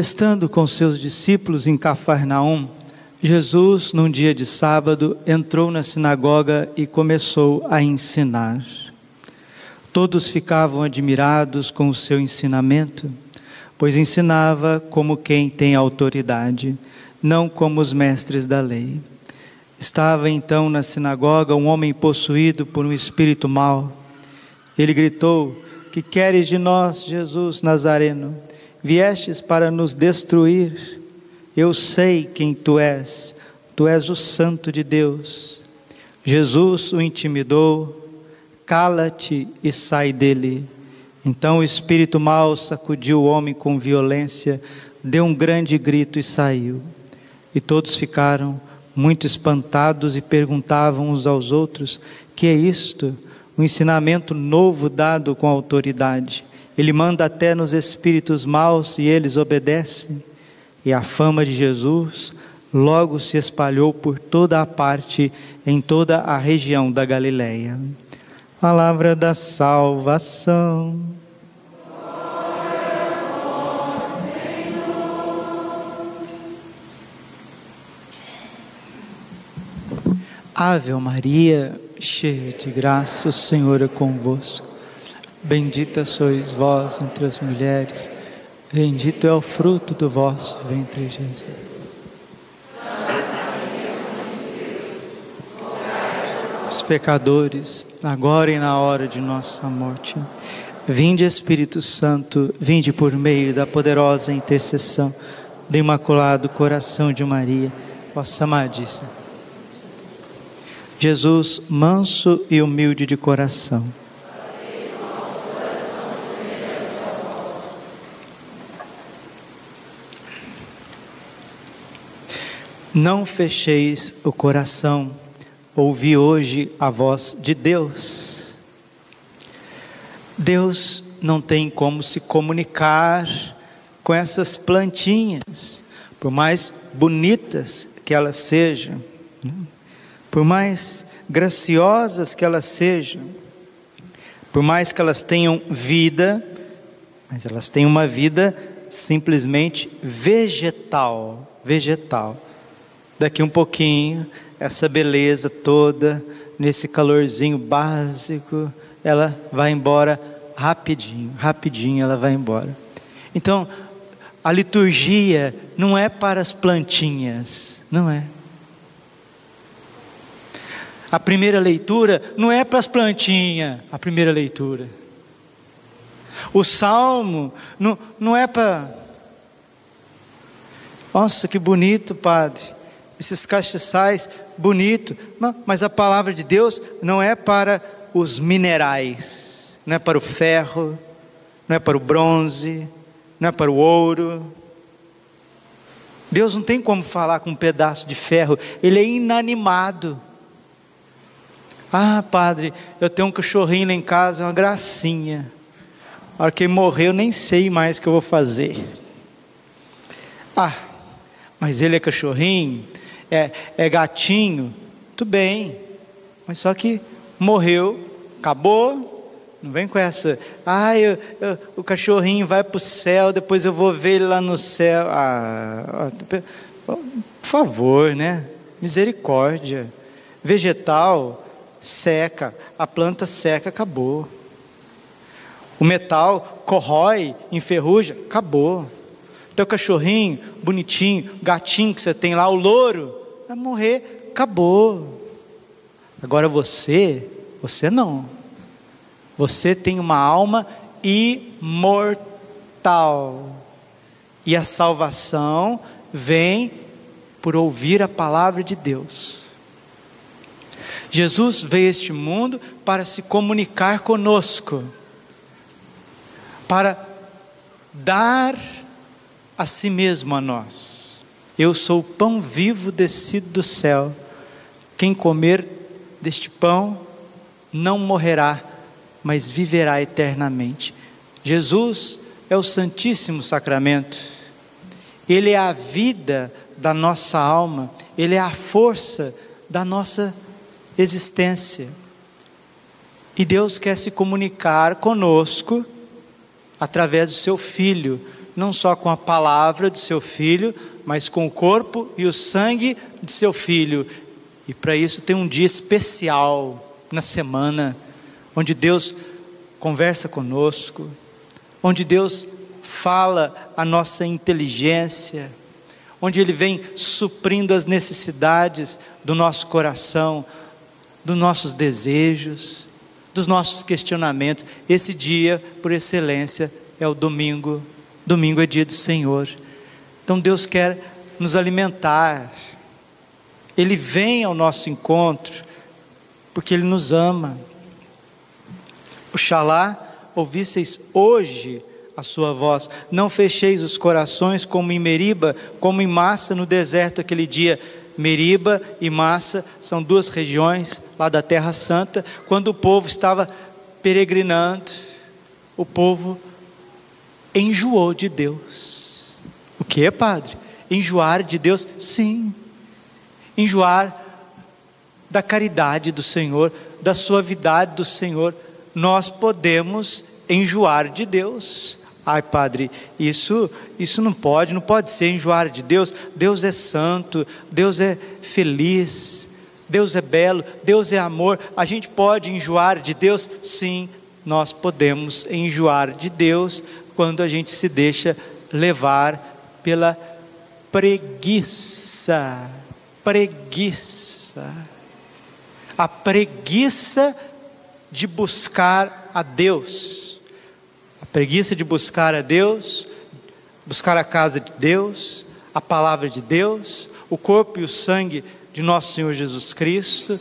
Estando com seus discípulos em Cafarnaum, Jesus, num dia de sábado, entrou na sinagoga e começou a ensinar. Todos ficavam admirados com o seu ensinamento, pois ensinava como quem tem autoridade, não como os mestres da lei. Estava então na sinagoga um homem possuído por um espírito mau. Ele gritou: Que queres de nós, Jesus Nazareno? Viestes para nos destruir. Eu sei quem tu és, tu és o Santo de Deus. Jesus o intimidou, cala-te e sai dele. Então o espírito mau sacudiu o homem com violência, deu um grande grito e saiu. E todos ficaram muito espantados e perguntavam uns aos outros: Que é isto? Um ensinamento novo dado com autoridade. Ele manda até nos espíritos maus e eles obedecem. E a fama de Jesus logo se espalhou por toda a parte, em toda a região da Galileia. Palavra da salvação. Ave Maria, cheia de graça, o Senhor é convosco. Bendita sois vós entre as mulheres, bendito é o fruto do vosso ventre, Jesus. Os pecadores, agora e na hora de nossa morte. Vinde, Espírito Santo, vinde por meio da poderosa intercessão do Imaculado Coração de Maria, vossa amadíssima. Jesus, manso e humilde de coração Não fecheis o coração, ouvi hoje a voz de Deus. Deus não tem como se comunicar com essas plantinhas, por mais bonitas que elas sejam, né? por mais graciosas que elas sejam, por mais que elas tenham vida, mas elas têm uma vida simplesmente vegetal, vegetal daqui um pouquinho, essa beleza toda, nesse calorzinho básico, ela vai embora rapidinho, rapidinho ela vai embora. Então, a liturgia não é para as plantinhas, não é. A primeira leitura não é para as plantinhas, a primeira leitura. O salmo não, não é para. Nossa, que bonito, Padre esses castiçais bonito, mas a palavra de Deus não é para os minerais, não é para o ferro, não é para o bronze, não é para o ouro. Deus não tem como falar com um pedaço de ferro, ele é inanimado. Ah, padre, eu tenho um cachorrinho lá em casa, é uma gracinha. A hora que ele morrer, eu nem sei mais o que eu vou fazer. Ah, mas ele é cachorrinho, é, é gatinho, tudo bem, mas só que morreu, acabou. Não vem com essa, ah, eu, eu, o cachorrinho vai para o céu, depois eu vou ver ele lá no céu. Ah, por favor, né? Misericórdia. Vegetal seca, a planta seca, acabou. O metal corrói, enferruja, acabou. Teu cachorrinho, bonitinho, gatinho que você tem lá, o louro, vai morrer, acabou. Agora você, você não. Você tem uma alma imortal. E a salvação vem por ouvir a palavra de Deus. Jesus veio a este mundo para se comunicar conosco, para dar a si mesmo a nós. Eu sou o pão vivo descido do céu. Quem comer deste pão não morrerá, mas viverá eternamente. Jesus é o Santíssimo Sacramento. Ele é a vida da nossa alma, ele é a força da nossa existência. E Deus quer se comunicar conosco através do seu filho, não só com a palavra do seu filho, mas com o corpo e o sangue de seu filho. E para isso tem um dia especial na semana, onde Deus conversa conosco, onde Deus fala a nossa inteligência, onde Ele vem suprindo as necessidades do nosso coração, dos nossos desejos, dos nossos questionamentos. Esse dia, por excelência, é o domingo. Domingo é dia do Senhor. Então Deus quer nos alimentar. Ele vem ao nosso encontro porque Ele nos ama. Oxalá ouvisseis hoje a sua voz, não fecheis os corações como em Meriba, como em Massa no deserto aquele dia. Meriba e Massa são duas regiões lá da Terra Santa, quando o povo estava peregrinando, o povo enjoou de Deus. Que, padre? Enjoar de Deus? Sim. Enjoar da caridade do Senhor, da suavidade do Senhor. Nós podemos enjoar de Deus. Ai, padre, isso, isso não pode, não pode ser enjoar de Deus. Deus é santo, Deus é feliz, Deus é belo, Deus é amor. A gente pode enjoar de Deus? Sim, nós podemos enjoar de Deus quando a gente se deixa levar pela preguiça. Preguiça. A preguiça de buscar a Deus preguiça de buscar a Deus, buscar a casa de Deus, a palavra de Deus, o corpo e o sangue de nosso Senhor Jesus Cristo,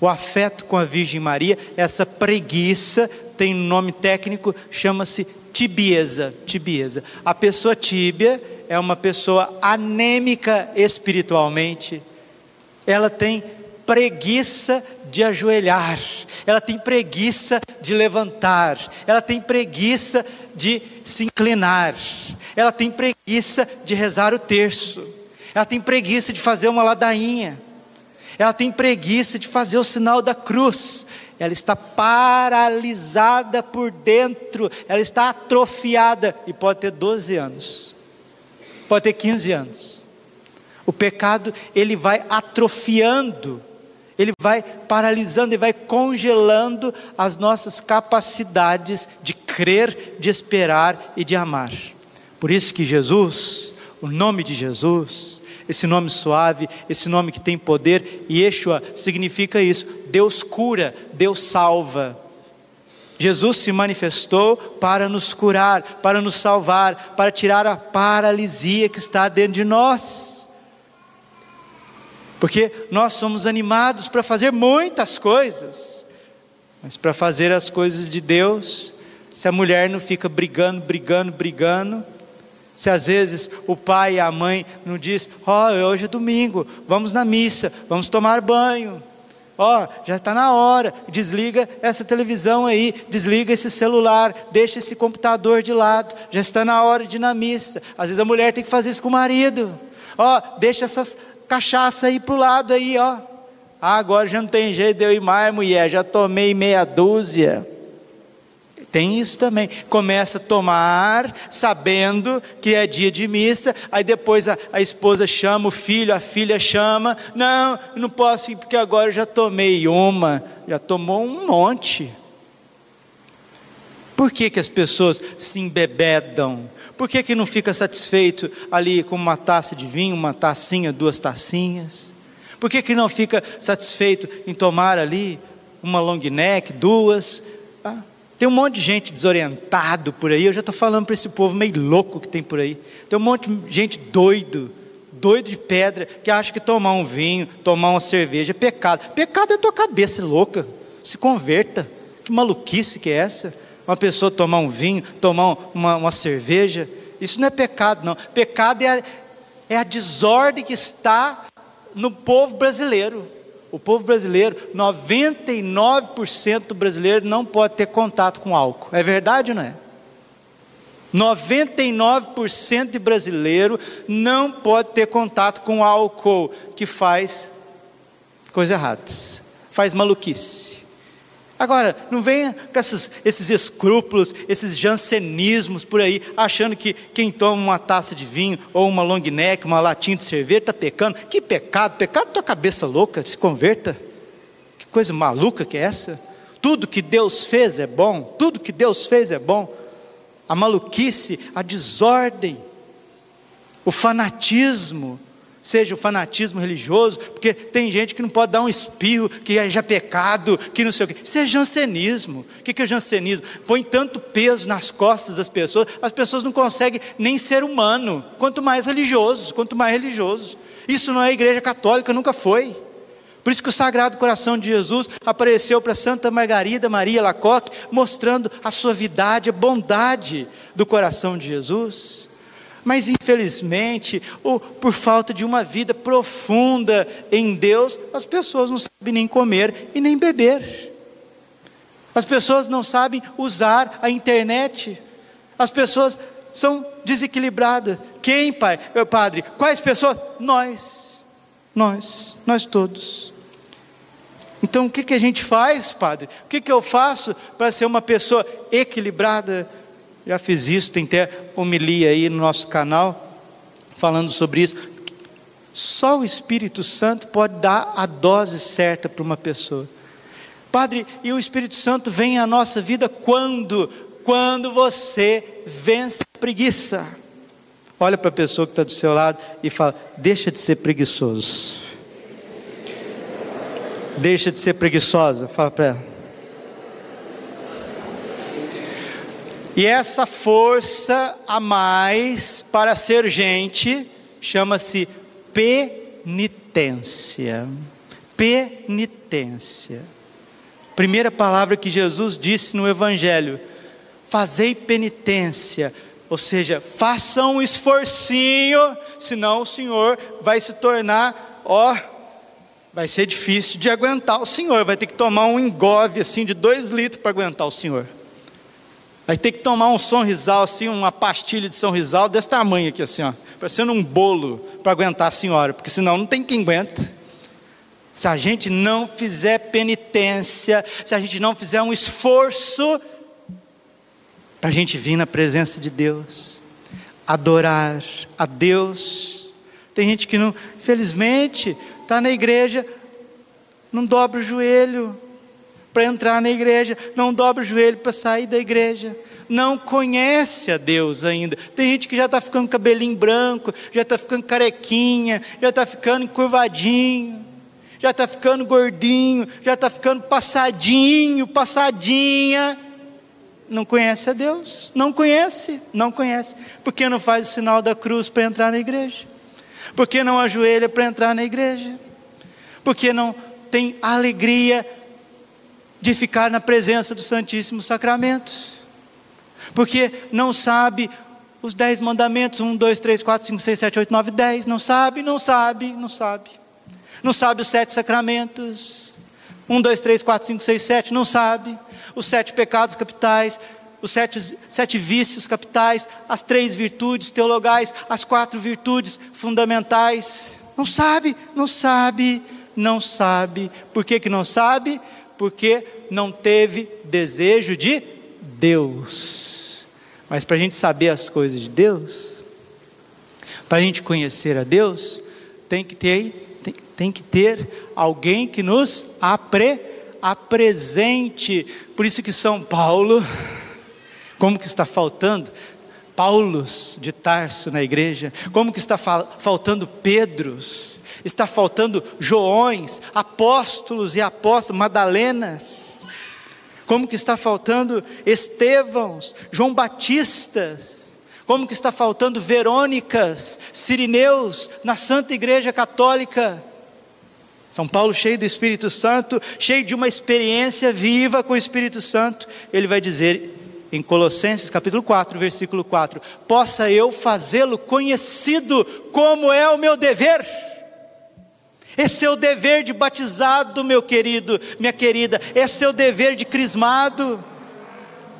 o afeto com a Virgem Maria, essa preguiça tem um nome técnico, chama-se tibieza, tibieza. A pessoa tíbia é uma pessoa anêmica espiritualmente. Ela tem preguiça de ajoelhar, ela tem preguiça de levantar, ela tem preguiça de se inclinar, ela tem preguiça de rezar o terço, ela tem preguiça de fazer uma ladainha, ela tem preguiça de fazer o sinal da cruz, ela está paralisada por dentro, ela está atrofiada e pode ter 12 anos, pode ter 15 anos. O pecado, ele vai atrofiando ele vai paralisando e vai congelando as nossas capacidades de crer, de esperar e de amar. Por isso que Jesus, o nome de Jesus, esse nome suave, esse nome que tem poder, Yeshua significa isso: Deus cura, Deus salva. Jesus se manifestou para nos curar, para nos salvar, para tirar a paralisia que está dentro de nós porque nós somos animados para fazer muitas coisas, mas para fazer as coisas de Deus, se a mulher não fica brigando, brigando, brigando, se às vezes o pai e a mãe não diz, ó, oh, hoje é domingo, vamos na missa, vamos tomar banho, ó, oh, já está na hora, desliga essa televisão aí, desliga esse celular, deixa esse computador de lado, já está na hora de ir na missa. Às vezes a mulher tem que fazer isso com o marido. Ó, oh, deixa essas cachaça aí para o lado aí, ó. Ah, agora já não tem jeito de eu ir mais, mulher, já tomei meia dúzia. Tem isso também. Começa a tomar, sabendo que é dia de missa, aí depois a, a esposa chama o filho, a filha chama. Não, não posso ir porque agora eu já tomei uma, já tomou um monte. Por que, que as pessoas se embebedam? Por que, que não fica satisfeito ali com uma taça de vinho, uma tacinha, duas tacinhas? Por que, que não fica satisfeito em tomar ali uma long neck, duas? Tem um monte de gente desorientado por aí. Eu já estou falando para esse povo meio louco que tem por aí. Tem um monte de gente doido, doido de pedra que acha que tomar um vinho, tomar uma cerveja é pecado. Pecado é tua cabeça louca. Se converta. Que maluquice que é essa? Uma pessoa tomar um vinho, tomar uma, uma cerveja. Isso não é pecado, não. Pecado é a, é a desordem que está no povo brasileiro. O povo brasileiro, 99% do brasileiro não pode ter contato com álcool. É verdade ou não é? 99% de brasileiro não pode ter contato com álcool que faz coisa errada, faz maluquice. Agora, não venha com esses, esses escrúpulos, esses jansenismos por aí, achando que quem toma uma taça de vinho ou uma long neck, uma latinha de cerveja, está pecando. Que pecado, pecado tua cabeça louca, se converta. Que coisa maluca que é essa? Tudo que Deus fez é bom, tudo que Deus fez é bom a maluquice, a desordem, o fanatismo, seja o fanatismo religioso, porque tem gente que não pode dar um espirro, que é já pecado, que não sei o quê. Isso é jansenismo. O que é jansenismo? Põe tanto peso nas costas das pessoas, as pessoas não conseguem nem ser humano, quanto mais religiosos, quanto mais religiosos. Isso não é igreja católica, nunca foi. Por isso que o Sagrado Coração de Jesus apareceu para Santa Margarida Maria Lacoque, mostrando a suavidade, a bondade do coração de Jesus. Mas infelizmente, ou por falta de uma vida profunda em Deus, as pessoas não sabem nem comer e nem beber. As pessoas não sabem usar a internet. As pessoas são desequilibradas. Quem, pai? Meu padre? Quais pessoas? Nós. Nós, nós todos. Então, o que, que a gente faz, Padre? O que, que eu faço para ser uma pessoa equilibrada? Já fiz isso, tem até homilia aí no nosso canal, falando sobre isso. Só o Espírito Santo pode dar a dose certa para uma pessoa. Padre, e o Espírito Santo vem à nossa vida quando? Quando você vence a preguiça. Olha para a pessoa que está do seu lado e fala: deixa de ser preguiçoso. Deixa de ser preguiçosa. Fala para ela. E essa força a mais para ser gente chama-se penitência. Penitência. Primeira palavra que Jesus disse no Evangelho: fazei penitência, ou seja, façam um esforcinho, senão o Senhor vai se tornar, ó, vai ser difícil de aguentar o senhor, vai ter que tomar um engove assim de dois litros para aguentar o senhor. Vai ter que tomar um sonrisal assim, uma pastilha de sonrisal desse tamanho aqui assim, ó, parecendo um bolo para aguentar a senhora, porque senão não tem quem aguenta. Se a gente não fizer penitência, se a gente não fizer um esforço para a gente vir na presença de Deus, adorar a Deus. Tem gente que não, infelizmente, está na igreja, não dobra o joelho para entrar na igreja, não dobra o joelho para sair da igreja, não conhece a Deus ainda. Tem gente que já está ficando cabelinho branco, já está ficando carequinha, já está ficando encurvadinho, já está ficando gordinho, já está ficando passadinho, passadinha. Não conhece a Deus, não conhece, não conhece, porque não faz o sinal da cruz para entrar na igreja. Por que não ajoelha para entrar na igreja? Por que não tem alegria de ficar na presença do Santíssimo Sacramento? Porque não sabe os dez mandamentos, um, dois, três, quatro, cinco, seis, sete, oito, nove, dez, não sabe, não sabe, não sabe. Não sabe os sete sacramentos, um, dois, três, quatro, cinco, seis, sete, não sabe. Os sete pecados capitais, os sete, sete vícios capitais, as três virtudes teologais, as quatro virtudes fundamentais. Não sabe, não sabe, não sabe. Por que, que não sabe? Porque não teve desejo de Deus. Mas para a gente saber as coisas de Deus, para a gente conhecer a Deus, tem que ter, tem, tem que ter alguém que nos apre, apresente. Por isso que São Paulo como que está faltando Paulos de Tarso na igreja? Como que está faltando Pedros? Está faltando Joões, apóstolos e apóstolos, Madalenas? Como que está faltando Estevãos, João Batistas? Como que está faltando Verônicas, Sirineus na Santa Igreja Católica? São Paulo, cheio do Espírito Santo, cheio de uma experiência viva com o Espírito Santo, ele vai dizer em Colossenses capítulo 4, versículo 4: Possa eu fazê-lo conhecido como é o meu dever. Esse é o dever de batizado, meu querido, minha querida, esse é o dever de crismado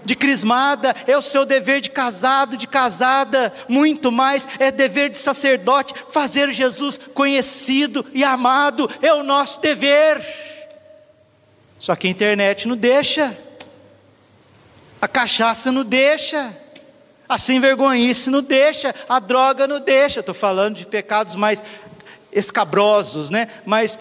de crismada, é o seu dever de casado, de casada, muito mais, é dever de sacerdote, fazer Jesus conhecido e amado, é o nosso dever. Só que a internet não deixa, a cachaça não deixa, a sem vergonhice não deixa, a droga não deixa. Estou falando de pecados mais escabrosos, né? Mas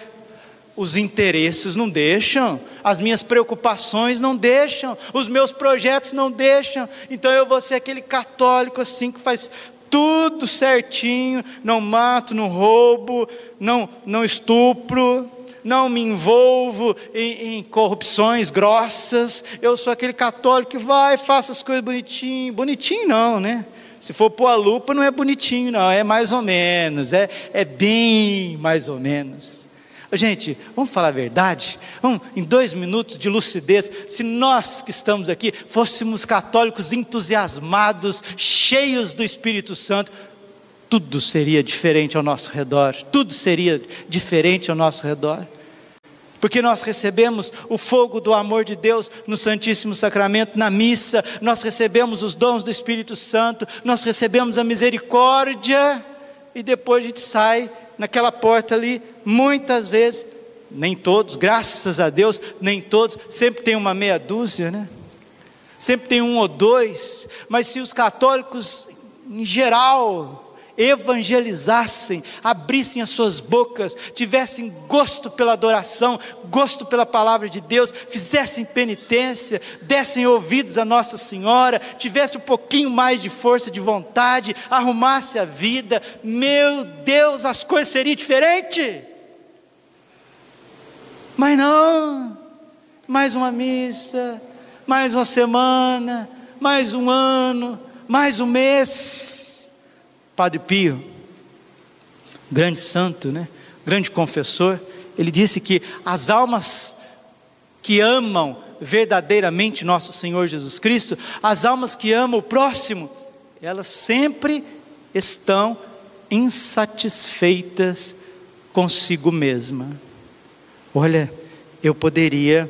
os interesses não deixam, as minhas preocupações não deixam, os meus projetos não deixam. Então eu vou ser aquele católico assim que faz tudo certinho, não mato, não roubo, não, não estupro, não me envolvo em, em, corrupções grossas. Eu sou aquele católico que vai, faça as coisas bonitinho, bonitinho não, né? Se for pôr a lupa, não é bonitinho, não, é mais ou menos, é, é bem mais ou menos. Gente, vamos falar a verdade? Vamos, em dois minutos de lucidez, se nós que estamos aqui fôssemos católicos entusiasmados, cheios do Espírito Santo, tudo seria diferente ao nosso redor, tudo seria diferente ao nosso redor. Porque nós recebemos o fogo do amor de Deus no Santíssimo Sacramento, na missa, nós recebemos os dons do Espírito Santo, nós recebemos a misericórdia, e depois a gente sai naquela porta ali, muitas vezes, nem todos, graças a Deus, nem todos, sempre tem uma meia dúzia, né? Sempre tem um ou dois, mas se os católicos em geral evangelizassem, abrissem as suas bocas, tivessem gosto pela adoração, gosto pela palavra de Deus, fizessem penitência, dessem ouvidos a Nossa Senhora, tivesse um pouquinho mais de força de vontade, arrumasse a vida, meu Deus, as coisas seriam diferentes. Mas não, mais uma missa, mais uma semana, mais um ano, mais um mês Padre Pio, grande santo, né? grande confessor, ele disse que as almas que amam verdadeiramente nosso Senhor Jesus Cristo, as almas que amam o próximo, elas sempre estão insatisfeitas consigo mesma. Olha, eu poderia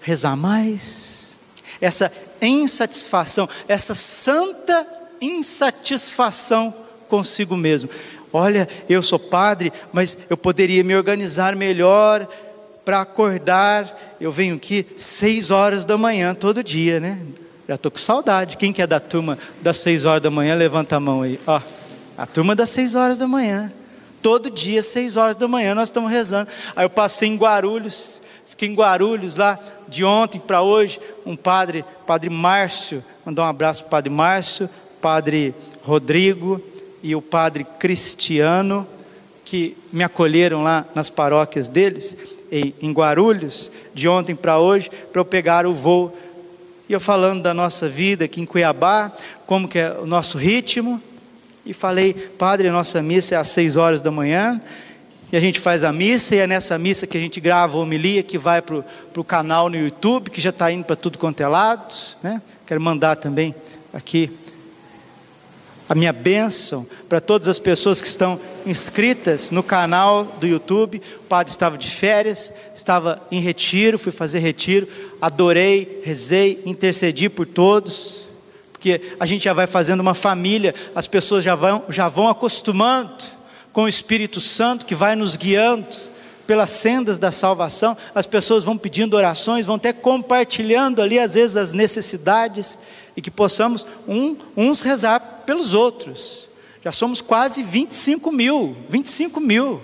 rezar mais. Essa insatisfação, essa santa insatisfação consigo mesmo. Olha, eu sou padre, mas eu poderia me organizar melhor para acordar. Eu venho aqui seis horas da manhã todo dia, né? Já estou com saudade. Quem que é da turma das seis horas da manhã? Levanta a mão aí. Ó, a turma das seis horas da manhã. Todo dia, seis horas da manhã, nós estamos rezando. Aí eu passei em Guarulhos, fiquei em Guarulhos lá de ontem para hoje. Um padre, padre Márcio, mandar um abraço para o padre Márcio, padre Rodrigo, e o padre Cristiano, que me acolheram lá nas paróquias deles, em, Guarulhos, de ontem para hoje, para eu pegar o voo. E eu falando da nossa vida aqui em Cuiabá, como que é o nosso ritmo, e falei, padre, a nossa missa é às seis horas da manhã, e a gente faz a missa, e é nessa missa que a gente grava a homilia, que vai para o canal no YouTube, que já está indo para tudo quanto é lado, né? Quero mandar também aqui a minha bênção para todas as pessoas que estão inscritas no canal do YouTube. O padre estava de férias, estava em retiro, fui fazer retiro, adorei, rezei, intercedi por todos, porque a gente já vai fazendo uma família, as pessoas já vão, já vão acostumando com o Espírito Santo que vai nos guiando pelas sendas da salvação, as pessoas vão pedindo orações, vão até compartilhando ali às vezes as necessidades e que possamos um, uns rezar pelos outros. Já somos quase 25 mil, 25 mil,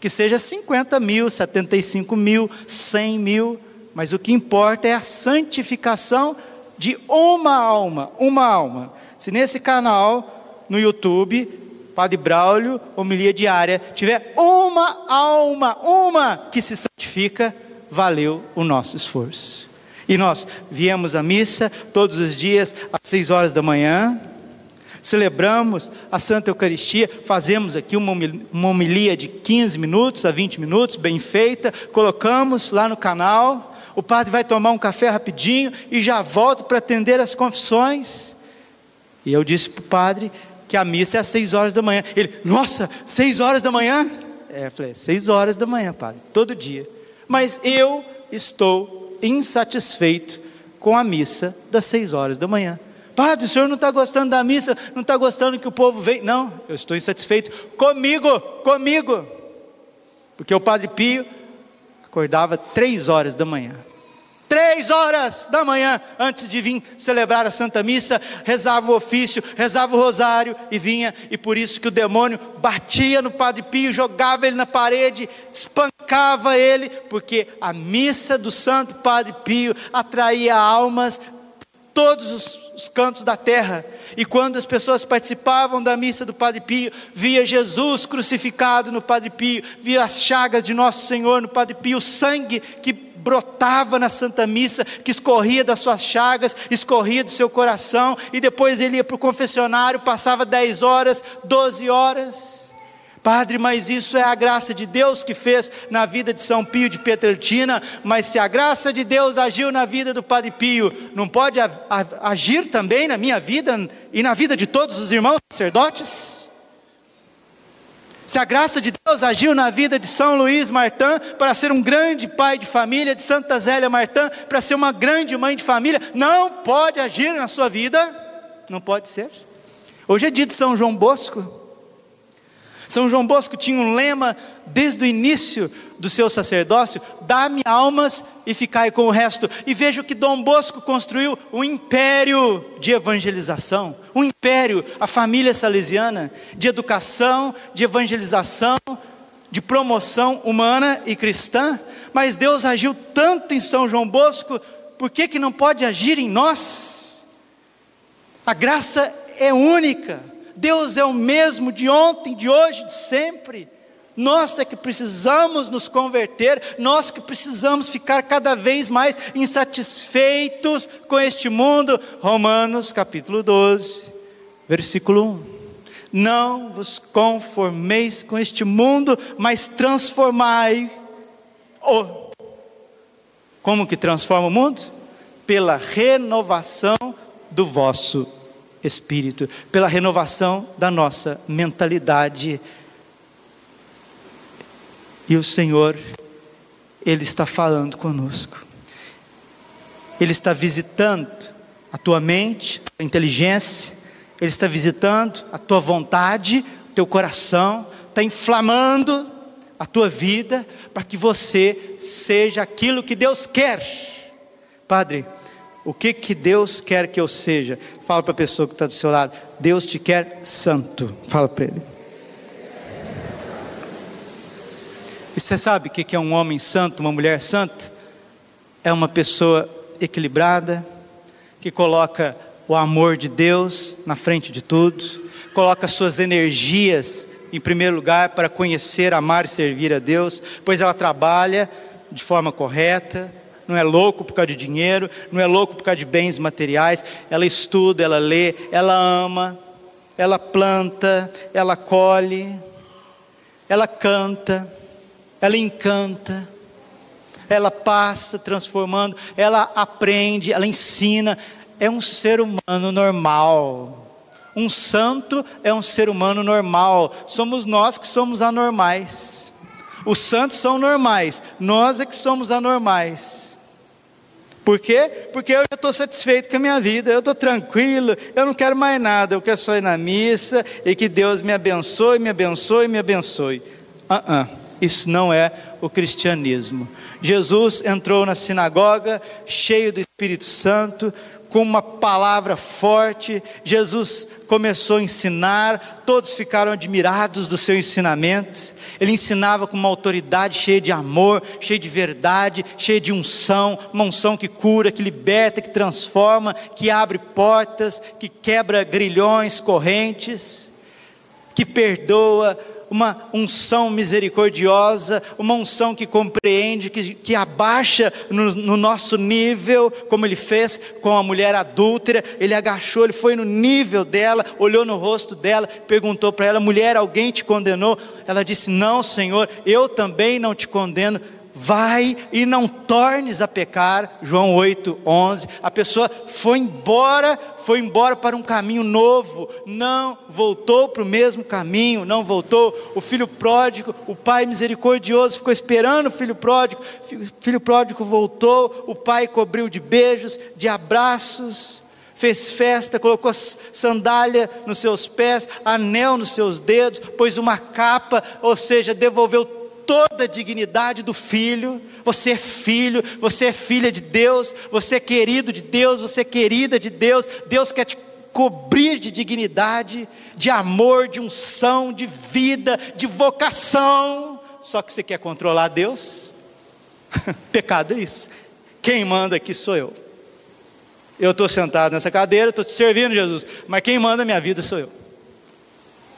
que seja 50 mil, 75 mil, 100 mil, mas o que importa é a santificação de uma alma, uma alma. Se nesse canal, no YouTube, Padre Braulio, homilia diária, tiver uma alma, uma que se santifica, valeu o nosso esforço. E nós viemos à missa todos os dias às seis horas da manhã. Celebramos a Santa Eucaristia, fazemos aqui uma homilia de 15 minutos a 20 minutos, bem feita, colocamos lá no canal. O padre vai tomar um café rapidinho e já volta para atender as confissões. E eu disse para o padre que a missa é às 6 horas da manhã. Ele, nossa, 6 horas da manhã? É, eu falei, 6 horas da manhã, padre, todo dia. Mas eu estou insatisfeito com a missa das 6 horas da manhã. Padre, o senhor não está gostando da missa, não está gostando que o povo vem. Não, eu estou insatisfeito comigo, comigo. Porque o Padre Pio acordava três horas da manhã. Três horas da manhã, antes de vir celebrar a Santa Missa, rezava o ofício, rezava o rosário e vinha, e por isso que o demônio batia no Padre Pio, jogava ele na parede, espancava ele, porque a missa do Santo Padre Pio atraía almas todos os, os, cantos da terra. E quando as pessoas participavam da missa do Padre Pio, via Jesus crucificado no Padre Pio, via as chagas de nosso Senhor no Padre Pio, o sangue que brotava na Santa Missa, que escorria das suas chagas, escorria do seu coração, e depois ele ia para o confessionário, passava 10 horas, 12 horas. Padre, mas isso é a graça de Deus que fez na vida de São Pio de Petrelcina, mas se a graça de Deus agiu na vida do Padre Pio, não pode agir também na minha vida e na vida de todos os irmãos sacerdotes? Se a graça de Deus agiu na vida de São Luís Martã para ser um grande pai de família, de Santa Zélia Martã para ser uma grande mãe de família, não pode agir na sua vida? Não pode ser. Hoje é dia de São João Bosco. São João Bosco tinha um lema desde o início do seu sacerdócio: dá-me almas e ficai com o resto. E veja que Dom Bosco construiu um império de evangelização, um império, a família salesiana, de educação, de evangelização, de promoção humana e cristã. Mas Deus agiu tanto em São João Bosco, por que, que não pode agir em nós? A graça é única. Deus é o mesmo de ontem, de hoje, de sempre. Nós é que precisamos nos converter, nós que precisamos ficar cada vez mais insatisfeitos com este mundo. Romanos capítulo 12, versículo 1. Não vos conformeis com este mundo, mas transformai-o. Como que transforma o mundo? Pela renovação do vosso espírito, pela renovação da nossa mentalidade. E o Senhor, Ele está falando conosco, Ele está visitando a tua mente, a tua inteligência, Ele está visitando a tua vontade, o teu coração, está inflamando a tua vida para que você seja aquilo que Deus quer. Padre, o que, que Deus quer que eu seja? Fala para a pessoa que está do seu lado. Deus te quer santo. Fala para ele. E você sabe o que é um homem santo, uma mulher santa? É uma pessoa equilibrada, que coloca o amor de Deus na frente de tudo, coloca suas energias em primeiro lugar para conhecer, amar e servir a Deus, pois ela trabalha de forma correta, não é louco por causa de dinheiro, não é louco por causa de bens materiais, ela estuda, ela lê, ela ama, ela planta, ela colhe, ela canta, ela encanta, ela passa transformando, ela aprende, ela ensina, é um ser humano normal. Um santo é um ser humano normal, somos nós que somos anormais. Os santos são normais, nós é que somos anormais. Por quê? Porque eu já estou satisfeito com a minha vida, eu estou tranquilo, eu não quero mais nada, eu quero só ir na missa e que Deus me abençoe, me abençoe, me abençoe. Uh -uh. Isso não é o cristianismo. Jesus entrou na sinagoga cheio do Espírito Santo, com uma palavra forte, Jesus começou a ensinar, todos ficaram admirados do seu ensinamento. Ele ensinava com uma autoridade cheia de amor, cheia de verdade, cheia de unção, uma unção que cura, que liberta, que transforma, que abre portas, que quebra grilhões, correntes, que perdoa uma unção misericordiosa, uma unção que compreende, que, que abaixa no, no, nosso nível, como ele fez com a mulher adúltera. Ele agachou, ele foi no nível dela, olhou no rosto dela, perguntou para ela: mulher, alguém te condenou? Ela disse: Não, Senhor, eu também não te condeno vai e não tornes a pecar, João 8, 11. A pessoa foi embora, foi embora para um caminho novo, não voltou para o mesmo caminho, não voltou. O filho pródigo, o pai misericordioso ficou esperando o filho pródigo, o filho pródigo voltou, o pai cobriu de beijos, de abraços, fez festa, colocou sandália nos seus pés, anel nos seus dedos, pôs uma capa, ou seja, devolveu toda a dignidade do filho. Você é filho, você é filha de Deus, você é querido de Deus, você é querida de Deus. Deus quer te cobrir de dignidade, de amor, de unção, de vida, de vocação. Só que você quer controlar Deus? Pecado é isso. Quem manda aqui sou eu. Eu estou sentado nessa cadeira, estou te servindo, Jesus, mas quem manda minha vida sou eu.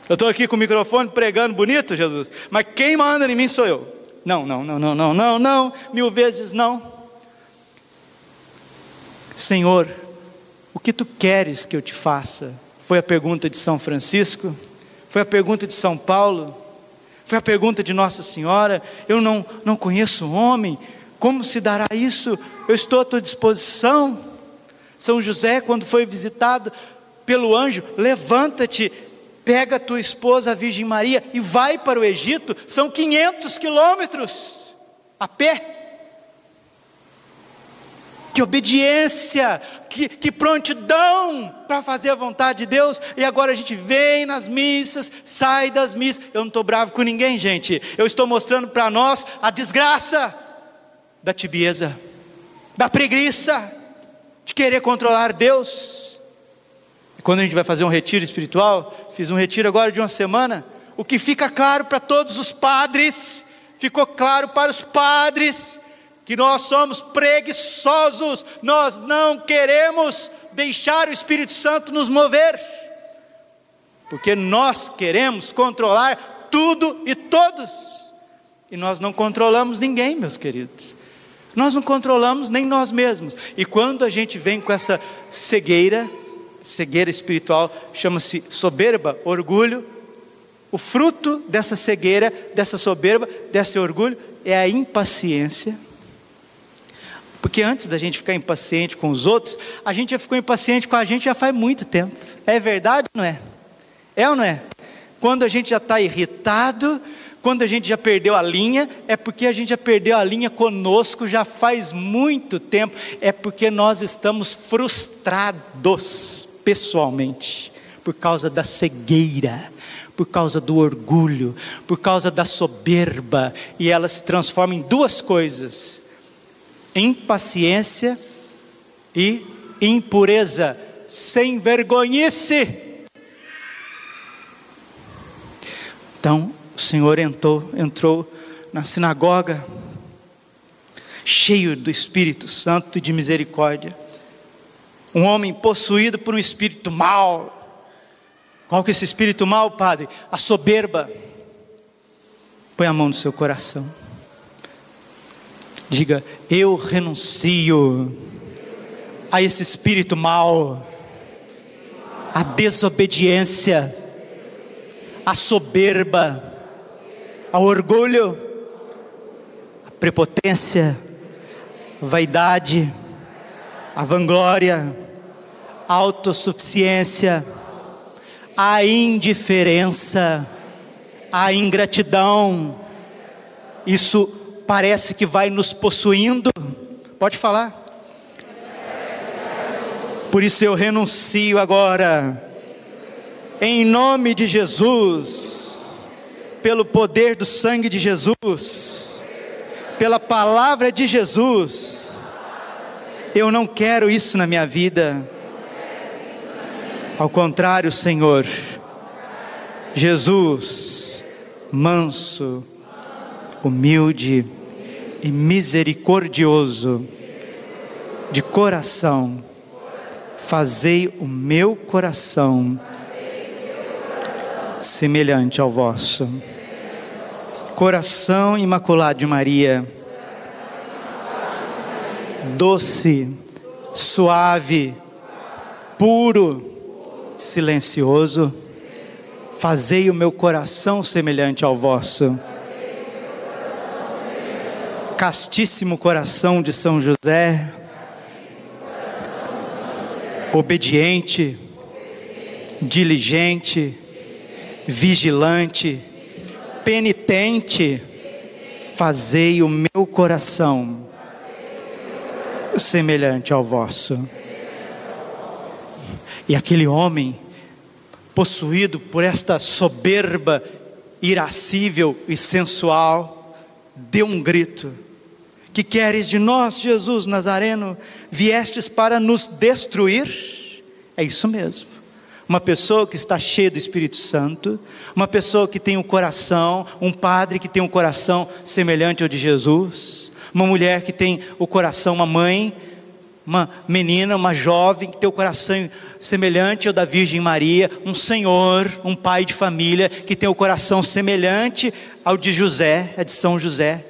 Eu estou aqui com o microfone pregando bonito, Jesus, mas quem manda em mim sou eu. Não, não, não, não, não, não, não, mil vezes não. Senhor, o que tu queres que eu te faça? Foi a pergunta de São Francisco, foi a pergunta de São Paulo, foi a pergunta de Nossa Senhora. Eu não, não conheço homem, como se dará isso? Eu estou à tua disposição. São José, quando foi visitado pelo anjo, levanta-te, pega tua esposa, a Virgem Maria, e vai para o Egito, são 500 quilômetros a pé. Que obediência, que, que prontidão para fazer a vontade de Deus, e agora a gente vem nas missas, sai das missas. Eu não estou bravo com ninguém, gente, eu estou mostrando para nós a desgraça da tibieza, da preguiça, de querer controlar Deus. Quando a gente vai fazer um retiro espiritual, fiz um retiro agora de uma semana, o que fica claro para todos os padres, ficou claro para os padres, que nós somos preguiçosos, nós não queremos deixar o Espírito Santo nos mover, porque nós queremos controlar tudo e todos, e nós não controlamos ninguém, meus queridos. Nós não controlamos nem nós mesmos. E quando a gente vem com essa cegueira, cegueira espiritual chama-se soberba, orgulho. O fruto dessa cegueira, dessa soberba, desse orgulho é a impaciência. Porque antes da gente ficar impaciente com os outros, a gente já ficou impaciente com a gente já faz muito tempo. É verdade não é? É ou não é? Quando a gente já está irritado, quando a gente já perdeu a linha, é porque a gente já perdeu a linha conosco já faz muito tempo, é porque nós estamos frustrados pessoalmente, por causa da cegueira, por causa do orgulho, por causa da soberba, e ela se transforma em duas coisas: impaciência e impureza, sem vergonhice. Então, o Senhor entrou, entrou na sinagoga, cheio do Espírito Santo e de misericórdia um homem possuído por um espírito mau. Qual que é esse espírito mau, Padre? A soberba. Põe a mão no seu coração. Diga: Eu renuncio a esse espírito mau, a desobediência, a soberba, ao orgulho, a prepotência, a vaidade a vanglória, autossuficiência, a indiferença, a ingratidão. Isso parece que vai nos possuindo. Pode falar. Por isso eu renuncio agora, em nome de Jesus, pelo poder do sangue de Jesus, pela palavra de Jesus eu não quero isso na minha vida. Ao contrário, Senhor, Jesus, manso, humilde e misericordioso, de coração, fazei o meu coração semelhante ao vosso. Coração imaculado de Maria, doce, suave, puro, silencioso, fazei o meu coração semelhante ao vosso. Castíssimo coração de São José, obediente, diligente, vigilante, penitente, fazei o meu coração semelhante ao vosso. E aquele homem, possuído por esta soberba irascível e sensual, deu um grito: Que queres de nós, Jesus Nazareno? Viestes para nos destruir? É isso mesmo uma pessoa que está cheia do Espírito Santo, uma pessoa que tem um coração, um padre que tem um coração semelhante ao de Jesus, uma mulher que tem o coração, uma mãe, uma menina, uma jovem que tem o coração semelhante ao da Virgem Maria, um senhor, um pai de família que tem o coração semelhante ao de José, é de São José.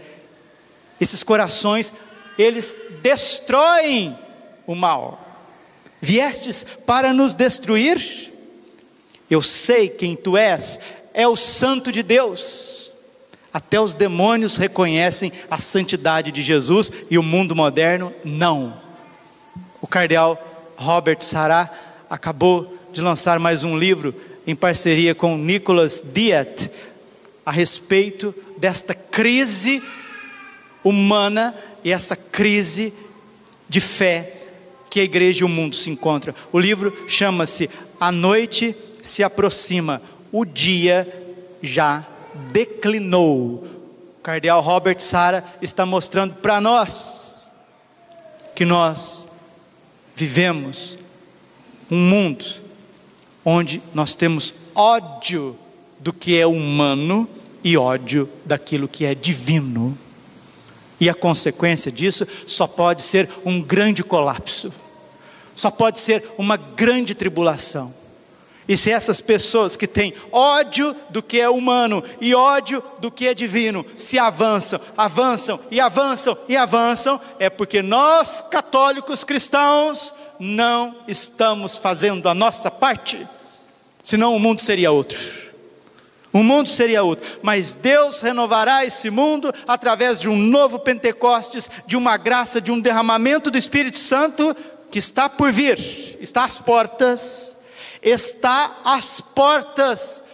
Esses corações, eles destroem o mal. Viestes para nos destruir? Eu sei quem tu és, é o Santo de Deus. Até os demônios reconhecem a santidade de Jesus e o mundo moderno não. O cardeal Robert Sarah acabou de lançar mais um livro em parceria com Nicholas Diet a respeito desta crise humana e essa crise de fé que a igreja e o mundo se encontram. O livro chama-se A Noite se aproxima, o dia já declinou. O cardeal Robert Sara está mostrando para nós que nós vivemos um mundo onde nós temos ódio do que é humano e ódio daquilo que é divino. E a consequência disso só pode ser um grande colapso, só pode ser uma grande tribulação. E se essas pessoas que têm ódio do que é humano e ódio do que é divino se avançam, avançam e avançam e avançam, é porque nós, católicos cristãos, não estamos fazendo a nossa parte, senão o mundo seria outro. O mundo seria outro, mas Deus renovará esse mundo através de um novo Pentecostes, de uma graça, de um derramamento do Espírito Santo que está por vir, está às portas está às portas.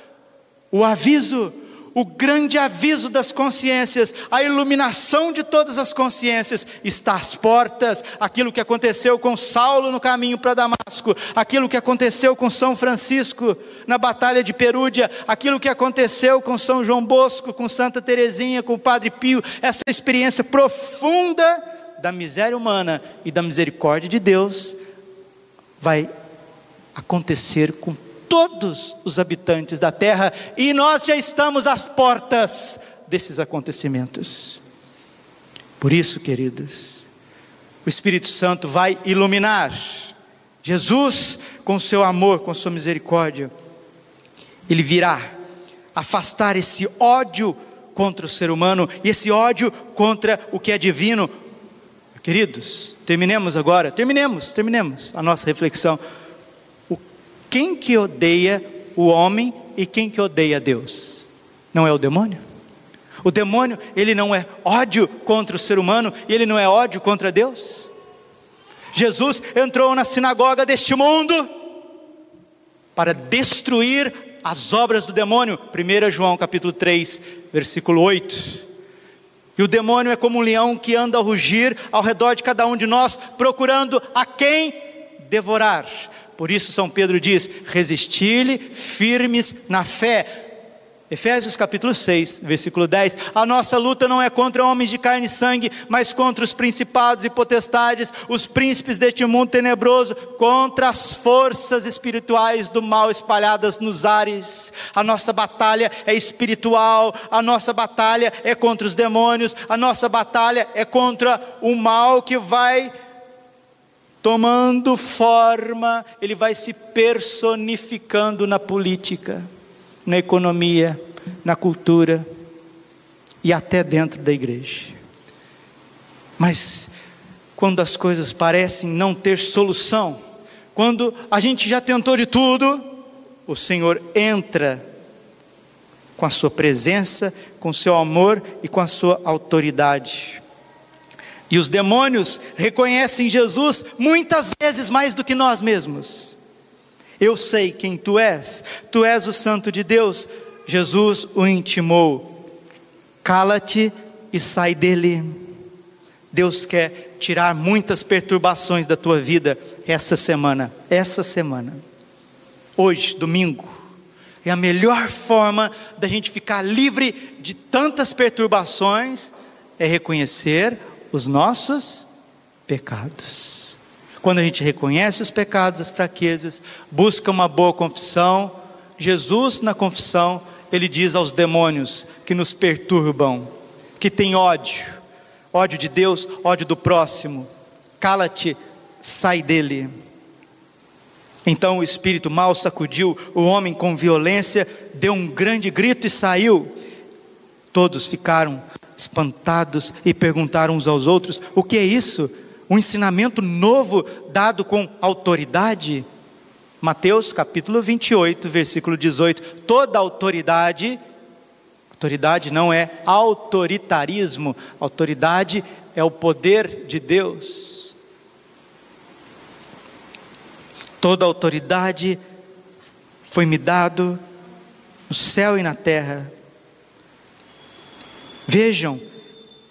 O aviso, o grande aviso das consciências, a iluminação de todas as consciências está às portas. Aquilo que aconteceu com Saulo no caminho para Damasco, aquilo que aconteceu com São Francisco na batalha de Perúdia, aquilo que aconteceu com São João Bosco, com Santa Teresinha, com o Padre Pio, essa experiência profunda da miséria humana e da misericórdia de Deus vai acontecer com todos os habitantes da terra, e nós já estamos às portas desses acontecimentos. Por isso, queridos, o Espírito Santo vai iluminar. Jesus, com seu amor, com sua misericórdia, ele virá afastar esse ódio contra o ser humano e esse ódio contra o que é divino. Queridos, terminemos agora, terminemos, terminemos a nossa reflexão quem que odeia o homem e quem que odeia Deus? Não é o demônio? O demônio, ele não é ódio contra o ser humano e ele não é ódio contra Deus? Jesus entrou na sinagoga deste mundo para destruir as obras do demônio. 1 João capítulo 3, versículo 8. E o demônio é como um leão que anda a rugir ao redor de cada um de nós, procurando a quem devorar. Por isso São Pedro diz: resistir-lhe firmes na fé. Efésios capítulo 6, versículo 10. A nossa luta não é contra homens de carne e sangue, mas contra os principados e potestades, os príncipes deste mundo tenebroso, contra as forças espirituais do mal espalhadas nos ares. A nossa batalha é espiritual, a nossa batalha é contra os demônios, a nossa batalha é contra o mal que vai tomando forma, ele vai se personificando na política, na economia, na cultura. e até dentro da igreja. Mas quando as coisas parecem não ter solução, quando a gente já tentou de tudo, o Senhor entra com a sua presença, com o seu amor e com a sua autoridade. E os demônios reconhecem Jesus muitas vezes mais do que nós mesmos. Eu sei quem tu és, tu és o Santo de Deus. Jesus o intimou: cala-te e sai dele. Deus quer tirar muitas perturbações da tua vida essa semana, essa semana. Hoje, domingo, é a melhor forma da gente ficar livre de tantas perturbações é reconhecer os nossos pecados. Quando a gente reconhece os pecados, as fraquezas, busca uma boa confissão, Jesus na confissão, ele diz aos demônios que nos perturbam, que tem ódio, ódio de Deus, ódio do próximo. Cala-te, sai dele. Então o espírito mal sacudiu o homem com violência, deu um grande grito e saiu. Todos ficaram espantados e perguntaram uns aos outros: o que é isso? Um ensinamento novo dado com autoridade? Mateus capítulo 28, versículo 18: toda autoridade Autoridade não é autoritarismo, autoridade é o poder de Deus. Toda autoridade foi me dado no céu e na terra. Vejam,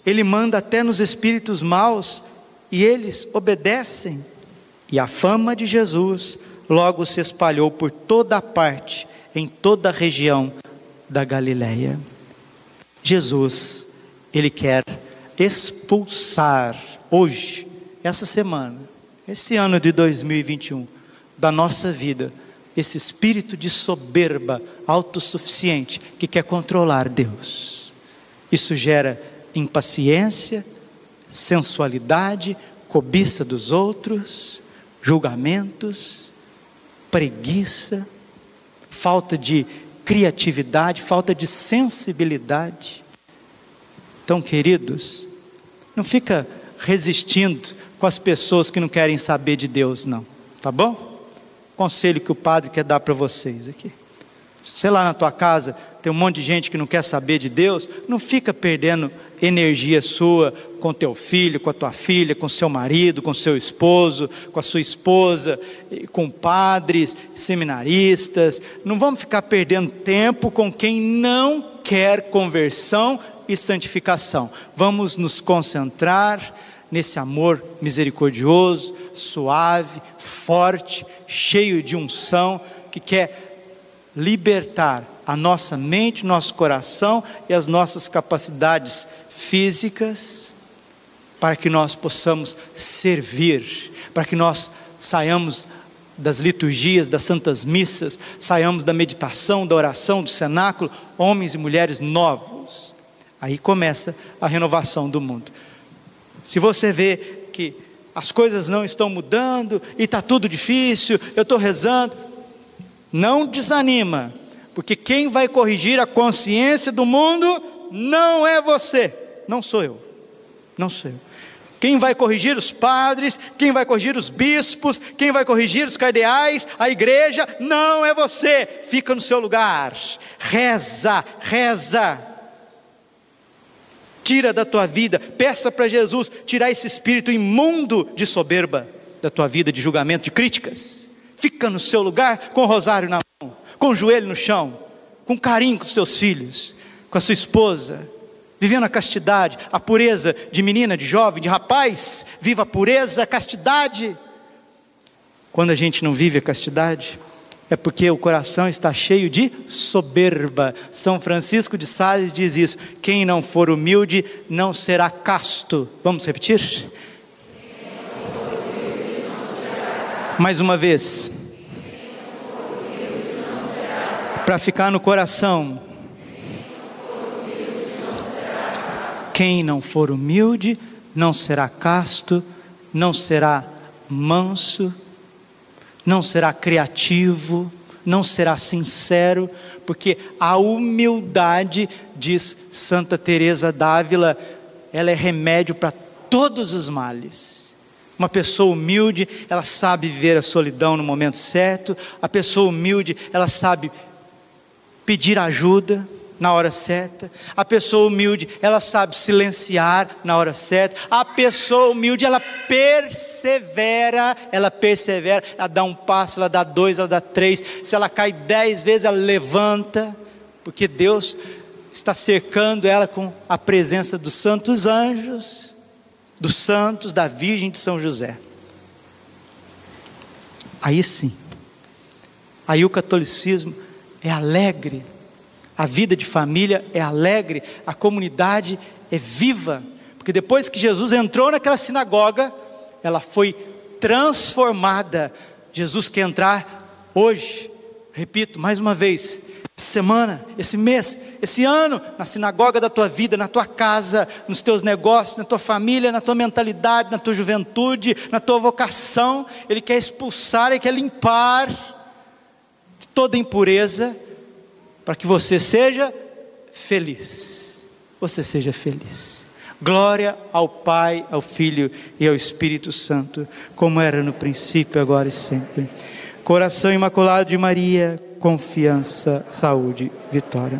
ele manda até nos espíritos maus e eles obedecem. E a fama de Jesus logo se espalhou por toda a parte, em toda a região da Galileia. Jesus, Ele quer expulsar hoje, essa semana, esse ano de 2021, da nossa vida, esse espírito de soberba autossuficiente que quer controlar Deus. Isso gera impaciência, sensualidade, cobiça dos outros, julgamentos, preguiça, falta de criatividade, falta de sensibilidade. Então, queridos, não fica resistindo com as pessoas que não querem saber de Deus, não, tá bom? Conselho que o padre quer dar para vocês aqui. Sei lá na tua casa tem um monte de gente que não quer saber de Deus, não fica perdendo energia sua com teu filho, com a tua filha, com seu marido, com seu esposo, com a sua esposa, com padres, seminaristas. Não vamos ficar perdendo tempo com quem não quer conversão e santificação. Vamos nos concentrar nesse amor misericordioso, suave, forte, cheio de unção, que quer libertar a nossa mente, nosso coração e as nossas capacidades físicas, para que nós possamos servir, para que nós saiamos das liturgias, das santas missas, saiamos da meditação, da oração, do cenáculo, homens e mulheres novos. Aí começa a renovação do mundo. Se você vê que as coisas não estão mudando e está tudo difícil, eu estou rezando, não desanima, porque quem vai corrigir a consciência do mundo não é você, não sou eu, não sou eu. Quem vai corrigir os padres, quem vai corrigir os bispos, quem vai corrigir os cardeais, a igreja, não é você, fica no seu lugar, reza, reza, tira da tua vida, peça para Jesus tirar esse espírito imundo de soberba da tua vida, de julgamento, de críticas, fica no seu lugar com o rosário na mão com o joelho no chão, com carinho com os seus filhos, com a sua esposa, vivendo a castidade, a pureza de menina, de jovem, de rapaz, viva a pureza, a castidade. Quando a gente não vive a castidade, é porque o coração está cheio de soberba. São Francisco de Sales diz isso: quem não for humilde não será casto. Vamos repetir? Mais uma vez. Para ficar no coração. Quem não for humilde não será casto, não será manso, não será criativo, não será sincero, porque a humildade, diz Santa Teresa d'Ávila, ela é remédio para todos os males. Uma pessoa humilde, ela sabe viver a solidão no momento certo. A pessoa humilde, ela sabe pedir ajuda na hora certa. A pessoa humilde, ela sabe silenciar na hora certa. A pessoa humilde, ela persevera, ela persevera, ela dá um passo, ela dá dois, ela dá três. Se ela cai dez vezes, ela levanta, porque Deus está cercando ela com a presença dos santos anjos, dos santos, da Virgem de São José. Aí sim, aí o catolicismo é alegre, a vida de família é alegre, a comunidade é viva, porque depois que Jesus entrou naquela sinagoga, ela foi transformada. Jesus quer entrar hoje, repito mais uma vez, semana, esse mês, esse ano, na sinagoga da tua vida, na tua casa, nos teus negócios, na tua família, na tua mentalidade, na tua juventude, na tua vocação. Ele quer expulsar, ele quer limpar toda impureza, para que você seja feliz. Você seja feliz. Glória ao Pai, ao Filho e ao Espírito Santo, como era no princípio, agora e sempre. Coração imaculado de Maria, confiança, saúde, vitória.